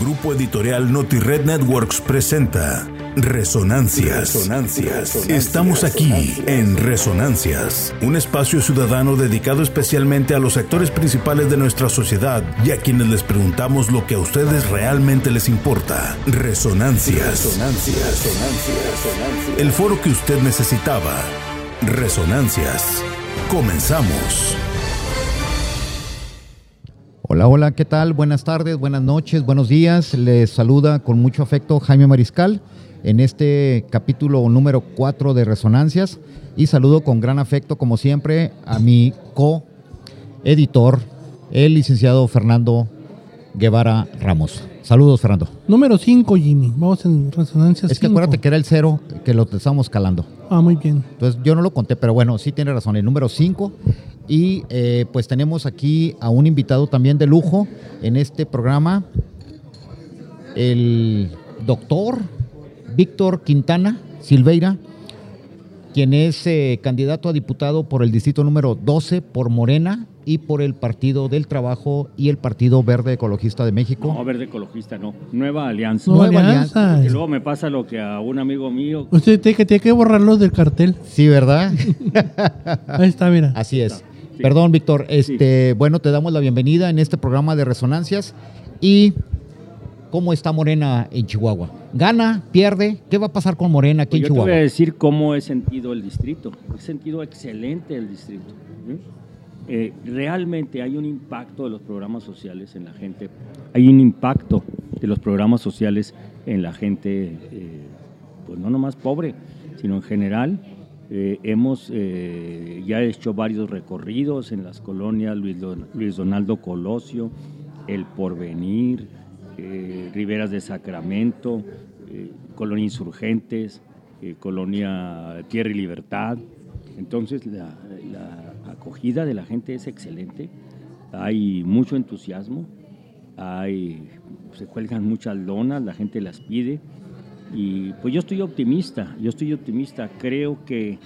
Grupo Editorial NotiRed Networks presenta Resonancias. Resonancias. Estamos aquí en Resonancias, un espacio ciudadano dedicado especialmente a los sectores principales de nuestra sociedad y a quienes les preguntamos lo que a ustedes realmente les importa. Resonancias. Resonancias. El foro que usted necesitaba. Resonancias. Comenzamos. Hola, hola, ¿qué tal? Buenas tardes, buenas noches, buenos días. Les saluda con mucho afecto Jaime Mariscal en este capítulo número 4 de Resonancias y saludo con gran afecto, como siempre, a mi co-editor, el licenciado Fernando Guevara Ramos. Saludos, Fernando. Número 5, Jimmy. Vamos en Resonancias Es que acuérdate que era el cero que lo estamos calando. Ah, muy bien. Entonces yo no lo conté, pero bueno, sí tiene razón. El número 5 y eh, pues tenemos aquí a un invitado también de lujo en este programa, el doctor Víctor Quintana Silveira, quien es eh, candidato a diputado por el distrito número 12 por Morena y por el Partido del Trabajo y el Partido Verde Ecologista de México. No, Verde Ecologista, no. Nueva Alianza. Nueva, Nueva Alianza. Y luego me pasa lo que a un amigo mío. Usted tiene que, tiene que borrarlos del cartel. Sí, ¿verdad? Ahí está, mira. Así es. Sí. Perdón, Víctor. Este, bueno, te damos la bienvenida en este programa de resonancias. Y cómo está Morena en Chihuahua. ¿Gana? ¿Pierde? ¿Qué va a pasar con Morena aquí Pues yo en te voy a Chihuahua? decir cómo he sentido el distrito. He sentido excelente el distrito. ¿sí? Eh, realmente hay un impacto de los programas sociales en la gente. Hay un impacto de los programas sociales en la gente, eh, pues no nomás pobre, sino en general. Eh, hemos eh, ya hecho varios recorridos en las colonias Luis, Don- Luis Donaldo Colosio, El Porvenir, eh, Riberas de Sacramento, Colonia Insurgentes, Colonia Tierra y Libertad. Entonces la, la acogida de la gente es excelente, hay mucho entusiasmo, hay, se cuelgan muchas lonas, la gente las pide y pues yo estoy optimista, yo estoy optimista, creo que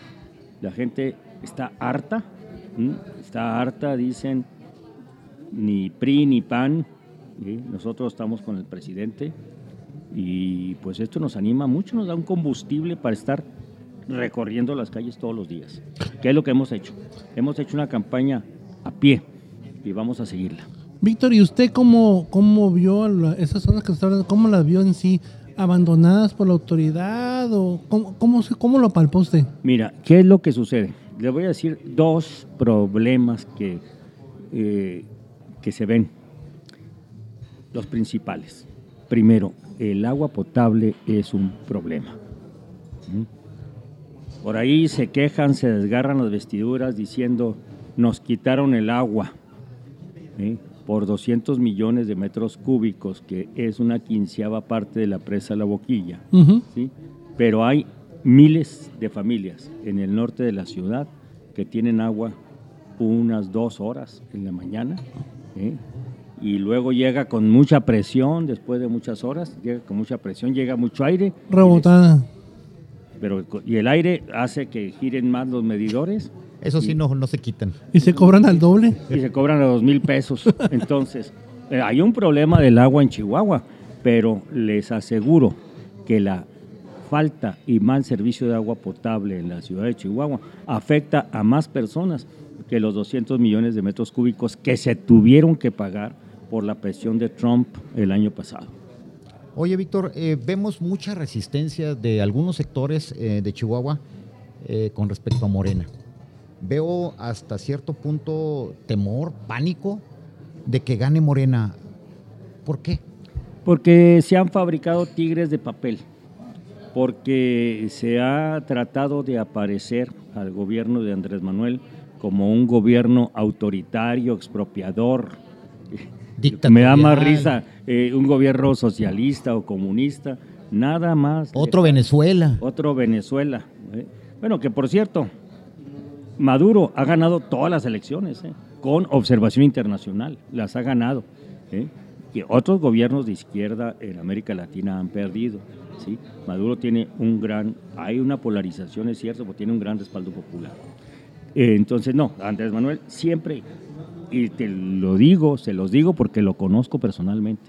la gente está harta, está harta, dicen, ni PRI ni PAN, nosotros estamos con el presidente y pues esto nos anima mucho, nos da un combustible para estar recorriendo las calles todos los días, que es lo que hemos hecho. Hemos hecho una campaña a pie y vamos a seguirla. Víctor, ¿y usted cómo, cómo vio esas zonas que se hablando? ¿Cómo las vio en sí? ¿Abandonadas por la autoridad? ¿O cómo, cómo, cómo lo palpó? Mira, ¿qué es lo que sucede? Le voy a decir dos problemas que, eh, que se ven, los principales. Primero, el agua potable es un problema. Por ahí se quejan, se desgarran las vestiduras diciendo, nos quitaron el agua. Por 200 millones de metros cúbicos, que es una quinceava parte de la presa La Boquilla. ¿sí? Pero hay miles de familias en el norte de la ciudad que tienen agua unas dos horas en la mañana ¿sí? y luego llega con mucha presión después de muchas horas, llega con mucha presión, llega mucho aire. y Rebotada. les- Pero, y el aire hace que giren más los medidores Eso sí, no, no se quitan. ¿Y se cobran al doble? y se cobran a dos mil pesos. Entonces, eh, hay un problema del agua en Chihuahua, pero les aseguro que la falta y mal servicio de agua potable en la ciudad de Chihuahua afecta a más personas que los 200 millones de metros cúbicos que se tuvieron que pagar por la presión de Trump el año pasado. Oye, Víctor, eh, vemos mucha resistencia de algunos sectores eh, de Chihuahua eh, con respecto a Morena. Veo hasta cierto punto temor, pánico de que gane Morena. ¿Por qué? Porque se han fabricado tigres de papel, porque se ha tratado de aparecer al gobierno de Andrés Manuel como un gobierno autoritario, expropiador. Me da más risa eh, un gobierno socialista o comunista, nada más. Otro Venezuela. Otro Venezuela. ¿eh? Bueno, que por cierto, Maduro ha ganado todas las elecciones, ¿eh? con observación internacional, las ha ganado. ¿eh? Que otros gobiernos de izquierda en América Latina han perdido. ¿sí? Maduro tiene un gran, hay una polarización, es cierto, pero tiene un gran respaldo popular. Eh, entonces, no, Andrés Manuel siempre, y te lo digo, se los digo porque lo conozco personalmente,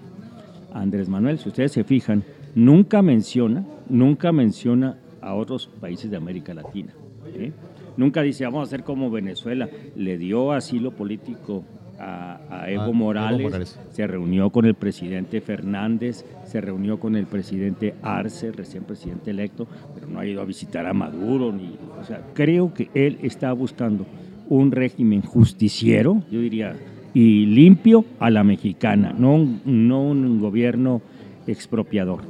Andrés Manuel. Si ustedes se fijan, nunca menciona, nunca menciona a otros países de América Latina. ¿eh? Nunca dice, vamos a hacer como Venezuela. Le dio asilo político a, a Evo, Ah, Evo Morales, Morales. se reunió con el presidente Fernández, se reunió con el presidente Arce, recién presidente electo, pero no ha ido a visitar a Maduro. Ni, o sea, creo que él está buscando un régimen justiciero, yo diría, y limpio a la mexicana, no no un gobierno expropiador.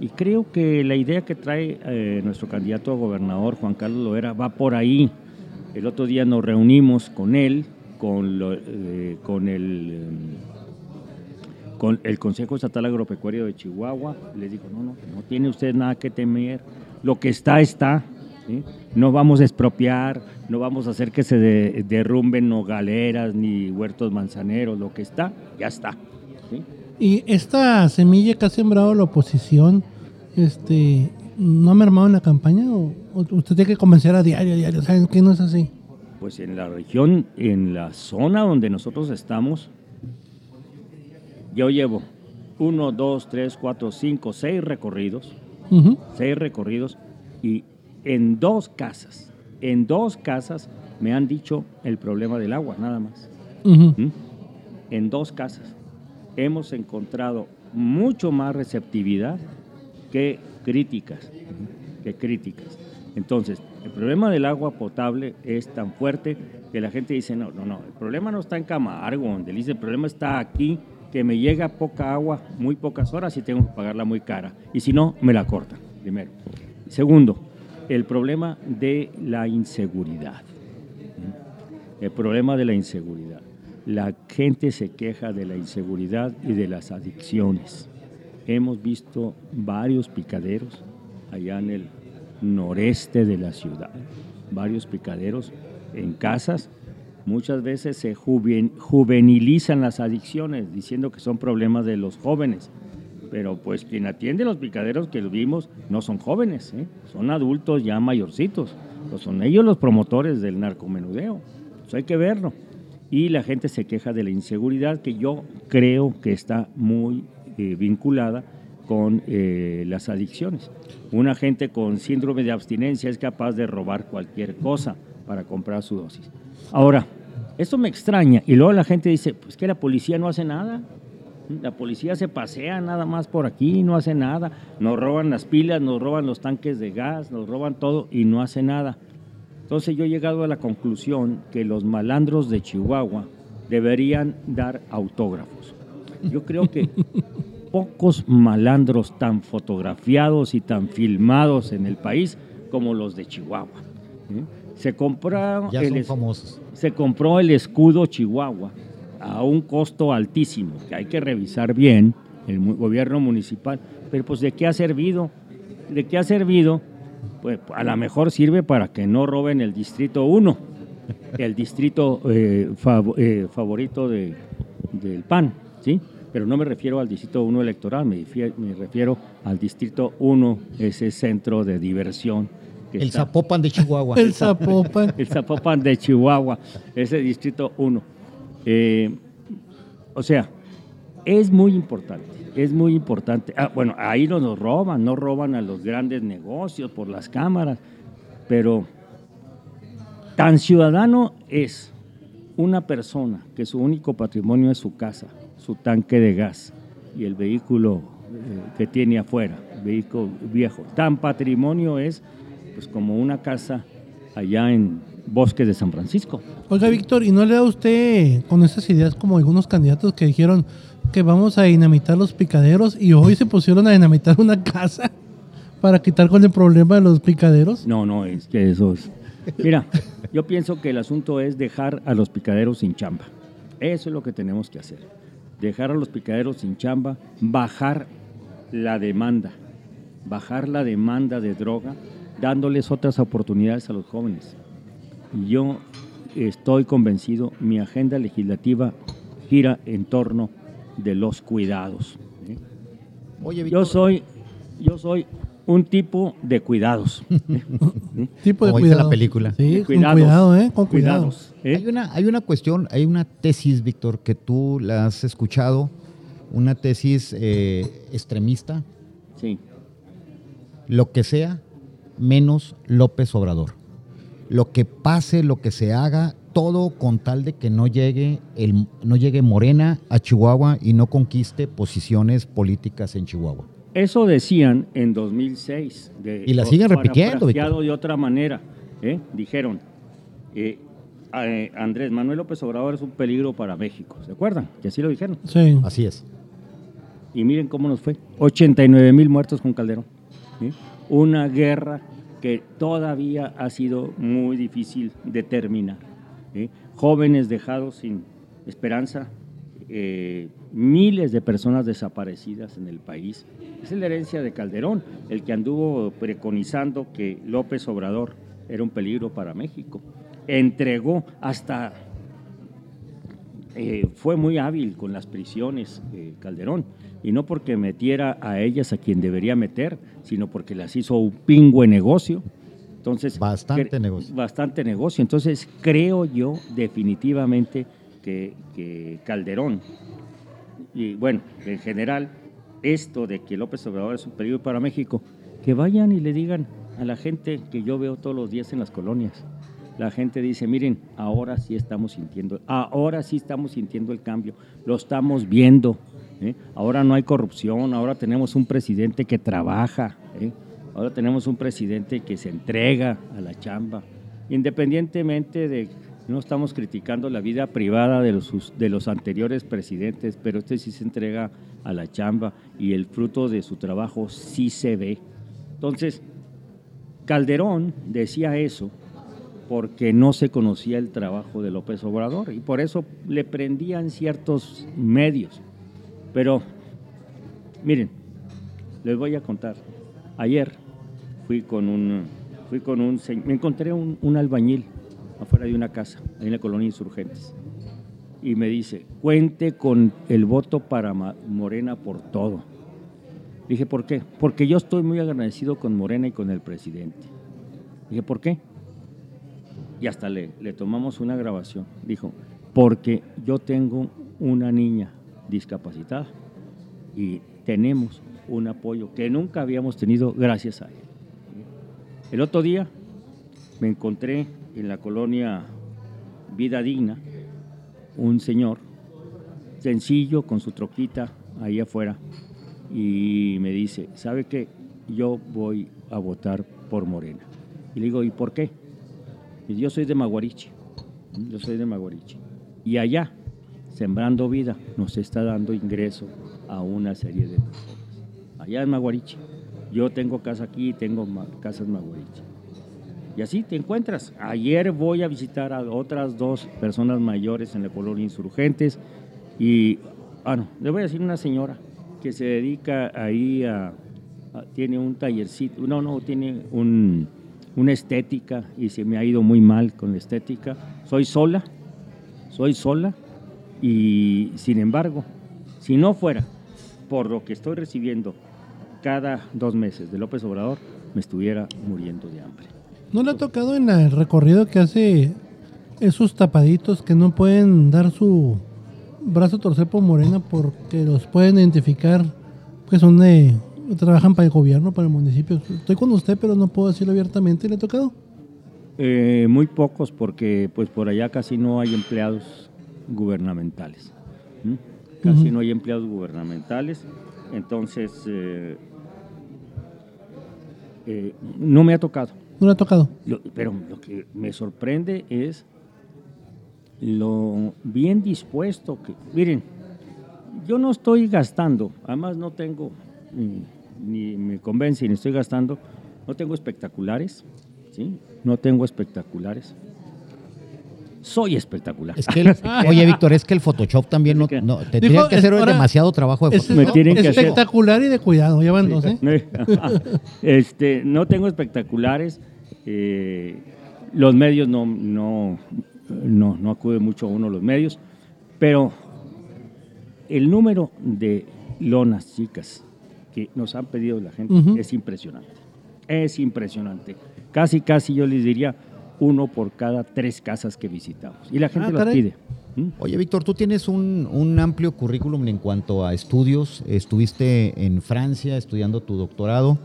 Y creo que la idea que trae eh, nuestro candidato a gobernador, Juan Carlos Loera, va por ahí. El otro día nos reunimos con él, con, eh, con el, eh, con el Consejo Estatal Agropecuario de Chihuahua. Le digo, no, no, no tiene usted nada que temer. Lo que está, está. No vamos a expropiar, no vamos a hacer que se de- derrumben nogaleras ni huertos manzaneros. Lo que está, ya está. ¿sí? Y esta semilla que ha sembrado la oposición, este, ¿no ha mermado en la campaña? ¿O, usted tiene que convencer a diario, a diario? ¿Saben que no es así? Pues en la región, en la zona donde nosotros estamos, yo llevo uno, dos, tres, cuatro, cinco, seis recorridos, seis recorridos, y en dos casas, en dos casas me han dicho el problema del agua, nada más. ¿Mm? En dos casas hemos encontrado mucho más receptividad que críticas, que críticas. Entonces, el problema del agua potable es tan fuerte que la gente dice, no, no, no, el problema no está en Camargo, donde dice, el problema está aquí, que me llega poca agua, muy pocas horas y tengo que pagarla muy cara. Y si no, me la cortan, primero. Segundo, el problema de la inseguridad. El problema de la inseguridad. La gente se queja de la inseguridad y de las adicciones. Hemos visto varios picaderos allá en el noreste de la ciudad, varios picaderos en casas. Muchas veces se juven- juvenilizan las adicciones diciendo que son problemas de los jóvenes. Pero pues quien atiende los picaderos que vimos no son jóvenes, ¿eh? son adultos ya mayorcitos. Pues son ellos los promotores del narcomenudeo. Eso hay que verlo. Y la gente se queja de la inseguridad que yo creo que está muy eh, vinculada con eh, las adicciones. Una gente con síndrome de abstinencia es capaz de robar cualquier cosa para comprar su dosis. Ahora, esto me extraña y luego la gente dice, pues que la policía no hace nada. La policía se pasea nada más por aquí, no hace nada. Nos roban las pilas, nos roban los tanques de gas, nos roban todo y no hace nada. Entonces yo he llegado a la conclusión que los malandros de Chihuahua deberían dar autógrafos. Yo creo que pocos malandros tan fotografiados y tan filmados en el país como los de Chihuahua. Se compraron Ya son famosos. se compró el escudo Chihuahua a un costo altísimo, que hay que revisar bien el gobierno municipal, pero pues ¿de qué ha servido? ¿De qué ha servido? Pues a lo mejor sirve para que no roben el distrito 1, el distrito eh, fav- eh, favorito de- del PAN, ¿sí? Pero no me refiero al distrito 1 electoral, me, fie- me refiero al distrito 1, ese centro de diversión. que El está- Zapopan de Chihuahua. El Zapopan. el Zapopan de Chihuahua, ese distrito 1. Eh, o sea, es muy importante, es muy importante. Ah, bueno, ahí no nos roban, no roban a los grandes negocios por las cámaras, pero tan ciudadano es una persona que su único patrimonio es su casa, su tanque de gas y el vehículo eh, que tiene afuera, vehículo viejo. Tan patrimonio es pues como una casa allá en Bosque de San Francisco. Oiga, Víctor, ¿y no le da usted con esas ideas como algunos candidatos que dijeron que vamos a dinamitar los picaderos y hoy se pusieron a dinamitar una casa para quitar con el problema de los picaderos? No, no, es que eso es. Mira, yo pienso que el asunto es dejar a los picaderos sin chamba. Eso es lo que tenemos que hacer. Dejar a los picaderos sin chamba, bajar la demanda, bajar la demanda de droga, dándoles otras oportunidades a los jóvenes. Yo estoy convencido, mi agenda legislativa gira en torno de los cuidados. ¿eh? Oye, Yo Víctor, soy, yo soy un tipo de cuidados. Tipo de Como dice cuidado. la película. Sí, Cuidados, con cuidado, ¿eh? Con cuidados, ¿eh? Hay una, hay una cuestión, hay una tesis, Víctor, que tú la has escuchado una tesis eh, extremista, Sí. lo que sea, menos López Obrador. Lo que pase, lo que se haga, todo con tal de que no llegue, el, no llegue Morena a Chihuahua y no conquiste posiciones políticas en Chihuahua. Eso decían en 2006. de- Y la siguen repitiendo, de otra manera. ¿eh? Dijeron, eh, eh, Andrés Manuel López Obrador es un peligro para México. ¿Se acuerdan? Que así lo dijeron. Sí. Así es. Y miren cómo nos fue. 89 mil muertos con Calderón. ¿sí? Una guerra que todavía ha sido muy difícil de terminar. Jóvenes dejados sin esperanza, eh, miles de personas desaparecidas en el país. Es la herencia de Calderón, el que anduvo preconizando que López Obrador era un peligro para México. Entregó hasta eh, fue muy hábil con las prisiones eh, Calderón, y no porque metiera a ellas a quien debería meter, sino porque las hizo un pingüe negocio. Entonces, Bastante negocio. Bastante negocio. Entonces, creo yo definitivamente que, que Calderón, y bueno, en general, esto de que López Obrador es un peligro para México, que vayan y le digan a la gente que yo veo todos los días en las colonias. La gente dice, miren, ahora sí estamos sintiendo, ahora sí estamos sintiendo el cambio, lo estamos viendo. ¿eh? Ahora no hay corrupción, ahora tenemos un presidente que trabaja, ¿eh? Ahora tenemos un presidente que se entrega a la chamba, independientemente de, no estamos criticando la vida privada de los, anteriores presidentes, pero este sí se entrega a la chamba y el fruto de su trabajo sí se ve. Entonces, Calderón decía eso porque no se conocía el trabajo de López Obrador y por eso le prendían ciertos medios. Pero, miren, les voy a contar. Ayer fui con un, fui con un, me encontré un, un albañil afuera de una casa, en la colonia Insurgentes, y me dice, cuente con el voto para Morena por todo. Dije, ¿por qué? Porque yo estoy muy agradecido con Morena y con el presidente. Dije, ¿por qué? Y hasta le, le tomamos una grabación. Dijo, porque yo tengo una niña discapacitada y tenemos un apoyo que nunca habíamos tenido gracias a él. El otro día me encontré en la colonia Vida Digna un señor sencillo con su troquita ahí afuera y me dice, ¿sabe qué? Yo voy a votar por Morena. Y le digo, ¿y por qué? Y yo soy de Maguariche, yo soy de Maguariche. Y allá, Sembrando Vida, nos está dando ingreso a una serie de personas. Allá en Maguariche. Yo tengo casa aquí, tengo ma- casa en. Y así te encuentras. Ayer voy a visitar a otras dos personas mayores en la colonia Insurgentes. Y, ah, no, le voy a decir una señora que se dedica ahí a, tiene un tallercito, no, no, tiene un, una estética y se me ha ido muy mal con la estética. Soy sola, soy sola y sin embargo, si no fuera por lo que estoy recibiendo cada dos meses de López Obrador, me estuviera muriendo de hambre. ¿No le ha tocado en el recorrido que hace esos tapaditos que no pueden dar su brazo torcer por Morena porque los pueden identificar que son de trabajan para el gobierno, para el municipio? Estoy con usted, pero no puedo decirlo abiertamente. ¿Le ha tocado? Eh, muy pocos porque pues por allá casi no hay empleados gubernamentales. Casi no hay empleados gubernamentales. Entonces, eh, eh, no me ha tocado. ¿No le ha tocado? Lo- pero lo que me sorprende es lo bien dispuesto que... Miren, yo no estoy gastando, además no tengo, ni, ni me convence ni estoy gastando, no tengo espectaculares, ¿sí? No tengo espectaculares. Soy espectacular. Es que, el- oye, Víctor, es que el Photoshop también no, no- te Dijo, tiene que hacer ahora- demasiado trabajo de Es, Photoshop. Me tienen que hacer- espectacular y de cuidado, ya van dos, ¿eh? este, no tengo espectaculares. eh, los medios no, no, no, no acude mucho a uno los medios, pero el número de lonas chicas que nos han pedido la gente es impresionante. Es impresionante. Casi, casi yo les diría uno por cada tres casas que visitamos. Y la gente Ah, las pide. Oye, Víctor, tú tienes un, un, amplio currículum en cuanto a estudios. Estuviste en Francia estudiando tu doctorado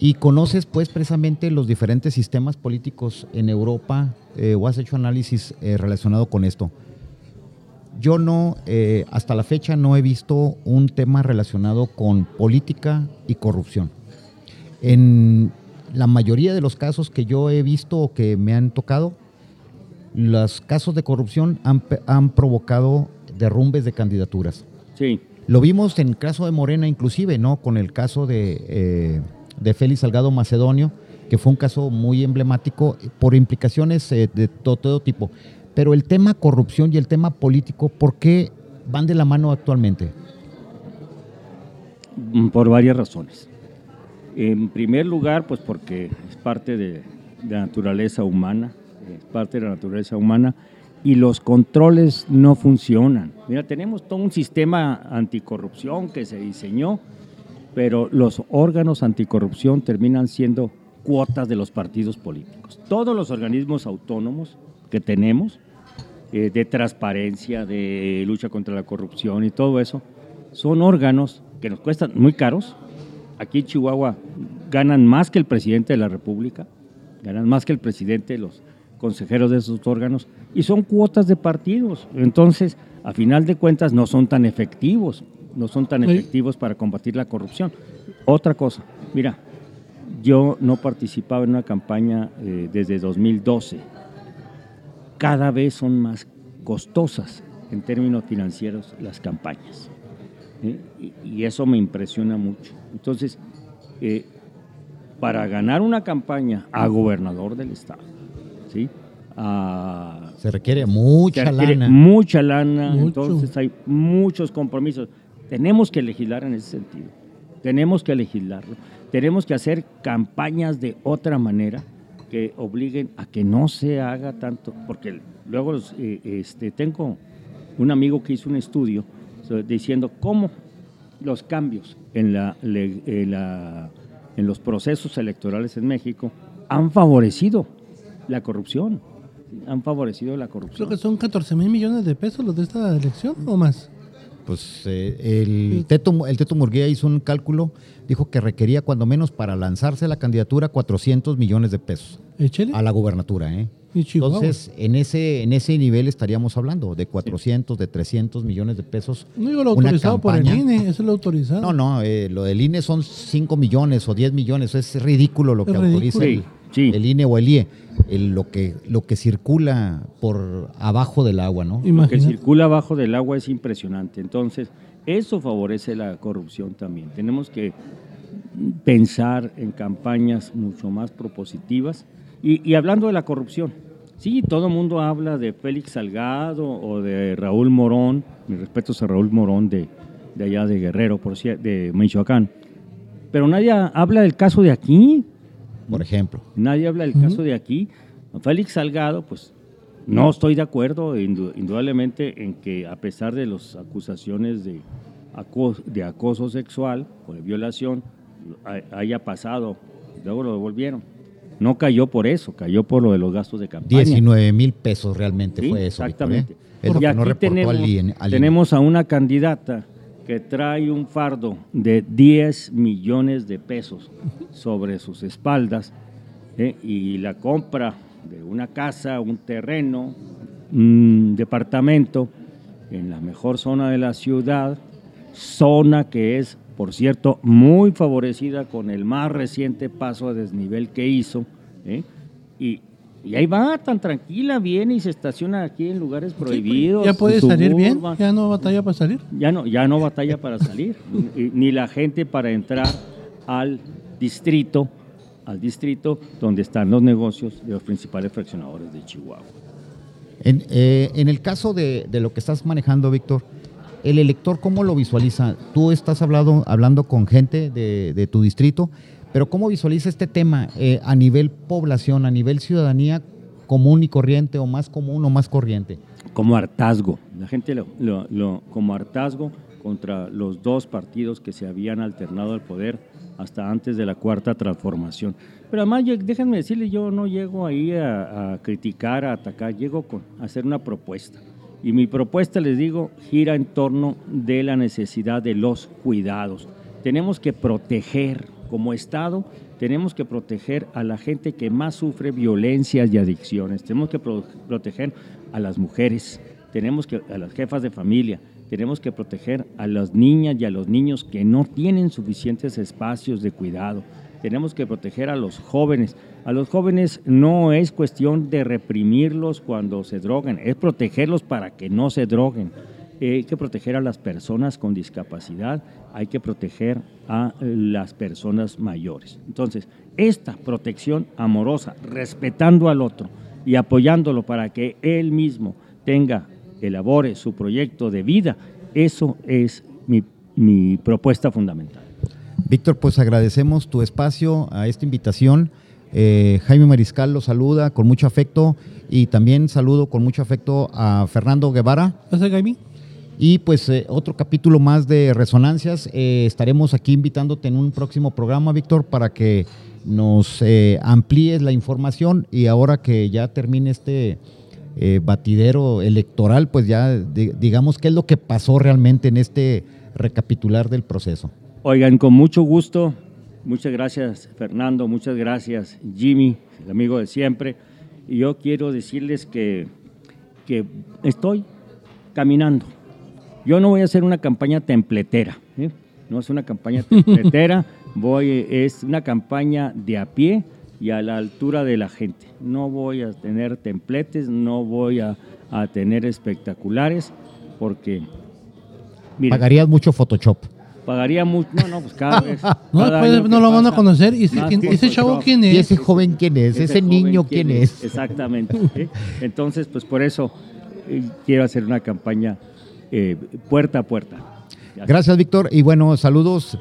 y conoces pues precisamente los diferentes sistemas políticos en Europa eh, o has hecho análisis eh, relacionado con esto. Yo no, eh, hasta la fecha no he visto un tema relacionado con política y corrupción. En la mayoría de los casos que yo he visto o que me han tocado, los casos de corrupción han, provocado derrumbes de candidaturas. Sí. Lo vimos en el caso de Morena inclusive, ¿no? Con el caso de, de Félix Salgado Macedonio, que fue un caso muy emblemático por implicaciones de todo tipo. Pero el tema corrupción y el tema político, ¿por qué van de la mano actualmente? Mm, por varias razones. En primer lugar, pues porque es parte de, la naturaleza humana, es parte de la naturaleza humana y los controles no funcionan. Mira, tenemos todo un sistema anticorrupción que se diseñó, pero los órganos anticorrupción terminan siendo cuotas de los partidos políticos. Todos los organismos autónomos que tenemos eh, de transparencia, de lucha contra la corrupción y todo eso, son órganos que nos cuestan muy caros. Aquí en Chihuahua ganan más que el presidente de la República, ganan más que el presidente, los consejeros de esos órganos, y son cuotas de partidos. Entonces, a final de cuentas, no son tan efectivos, no son tan efectivos para combatir la corrupción. Otra cosa, mira, yo no participaba en una campaña eh, desde 2012 cada vez son más costosas en términos financieros las campañas. ¿Eh? Y, eso me impresiona mucho. Entonces, eh, para ganar una campaña a gobernador del estado, ¿sí? se requiere mucha se requiere lana. Mucha lana, entonces hay muchos compromisos. Tenemos que legislar en ese sentido. Tenemos que legislarlo. Tenemos que hacer campañas de otra manera que obliguen a que no se haga tanto, porque luego eh, este, tengo un amigo que hizo un estudio diciendo cómo los cambios en, la, en los procesos electorales en México han favorecido la corrupción. Han favorecido la corrupción. Creo que son 14 mil millones de pesos los de esta elección o más. Pues eh, el, Teto, el Teto Murguía hizo un cálculo, dijo que requería cuando menos para lanzarse la candidatura 400 millones de pesos. A la gubernatura, ¿eh? Entonces, en ese, en ese nivel estaríamos hablando de 400, de 300 millones de pesos. No digo lo autorizado por el INE, eso es lo autorizado. No, no, eh, lo del INE son 5 millones o 10 millones, es ridículo lo que autoriza el, el, INE o el IE lo, que, lo que circula por abajo del agua, ¿no? Lo que circula abajo del agua es impresionante. Entonces, eso favorece la corrupción también. Tenemos que pensar en campañas mucho más propositivas. Y, hablando de la corrupción, sí, todo el mundo habla de Félix Salgado o de Raúl Morón, mis respetos a Raúl Morón de, de allá de Guerrero, por de Michoacán, pero nadie habla del caso de aquí, por ejemplo. Nadie habla del caso de aquí. Félix Salgado, pues no estoy de acuerdo indudablemente en que a pesar de las acusaciones de acoso, de acoso sexual o de violación haya pasado, luego lo devolvieron. No cayó por eso, cayó por lo de los gastos de campaña. 19 mil pesos realmente fue eso. ¿eh? Exactamente. y aquí tenemos, tenemos a una candidata que trae un fardo de 10 millones de pesos sobre sus espaldas ¿eh? y la compra de una casa, un terreno, un departamento en la mejor zona de la ciudad, zona que es, por cierto, muy favorecida con el más reciente paso a desnivel que hizo, ¿eh? y y ahí va, tan tranquila, viene y se estaciona aquí en lugares prohibidos. ya puede salir bien, ya no batalla para salir. Ya no, ya no batalla para salir, ni la gente para entrar al distrito, al distrito donde están los negocios de los principales fraccionadores de Chihuahua. En, eh, el caso de, lo que estás manejando, Víctor, ¿el elector cómo lo visualiza? Tú estás hablando, con gente de, tu distrito pero ¿cómo visualiza este tema eh, a nivel población, a nivel ciudadanía común y corriente o más común o más corriente? Como hartazgo. La gente lo, como hartazgo contra los dos partidos que se habían alternado al poder hasta antes de la cuarta transformación. Pero además, déjenme decirles, yo no llego ahí a, criticar, a atacar, llego con, a hacer una propuesta. Y mi propuesta, les digo, gira en torno de la necesidad de los cuidados. Tenemos que proteger como Estado, tenemos que proteger a la gente que más sufre violencias y adicciones. Tenemos que proteger a las mujeres, tenemos que a las jefas de familia, tenemos que proteger a las niñas y a los niños que no tienen suficientes espacios de cuidado. Tenemos que proteger a los jóvenes. A los jóvenes no es cuestión de reprimirlos cuando se droguen, es protegerlos para que no se droguen. hay que proteger a las personas con discapacidad, hay que proteger a las personas mayores. Entonces, esta protección amorosa, respetando al otro y apoyándolo para que él mismo tenga elabore su proyecto de vida. Eso es mi, propuesta fundamental. Víctor, pues agradecemos tu espacio a esta invitación. Eh, Jaime Mariscal lo saluda con mucho afecto y también saludo con mucho afecto a Fernando Guevara. Gracias, Jaime. Y pues eh, otro capítulo más de Resonancias. Eh, estaremos aquí invitándote en un próximo programa, Víctor, para que nos amplíes la información y ahora que ya termine este, batidero electoral, pues ya digamos qué es lo que pasó realmente en este recapitular del proceso. Oigan, con mucho gusto, muchas gracias Fernando, muchas gracias Jimmy, el amigo de siempre. Y yo quiero decirles que, que estoy caminando. Yo no voy a hacer una campaña templetera, ¿eh? no es una campaña templetera, voy, es una campaña de a pie y a la altura de la gente. No voy a tener templetes, no voy a, tener espectaculares, porque... Pagarías mucho Photoshop. Pagaría mucho, no, no, pues cada vez. no, no lo van a conocer. ¿Y ese, chavo quién es? ¿Y ese joven quién es? ¿Ese, niño quién, es? Exactamente. Entonces, pues por eso eh, quiero hacer una campaña eh, puerta a puerta. Gracias, Víctor. Y bueno, saludos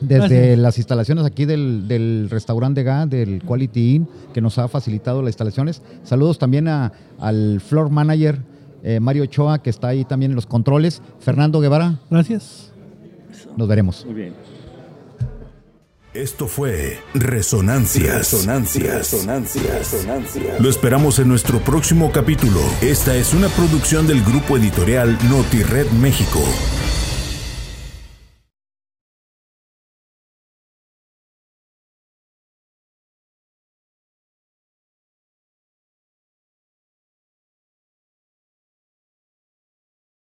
desde las instalaciones aquí del, restaurante GA, del Quality Inn, que nos ha facilitado las instalaciones. Saludos también al floor manager eh, Mario Ochoa, que está ahí también en los controles. Fernando Guevara. Gracias. Nos veremos. Muy bien. Esto fue Resonancias. Resonancias. Resonancias. Resonancias. Lo esperamos en nuestro próximo capítulo. Esta es una producción del grupo editorial NotiRed México.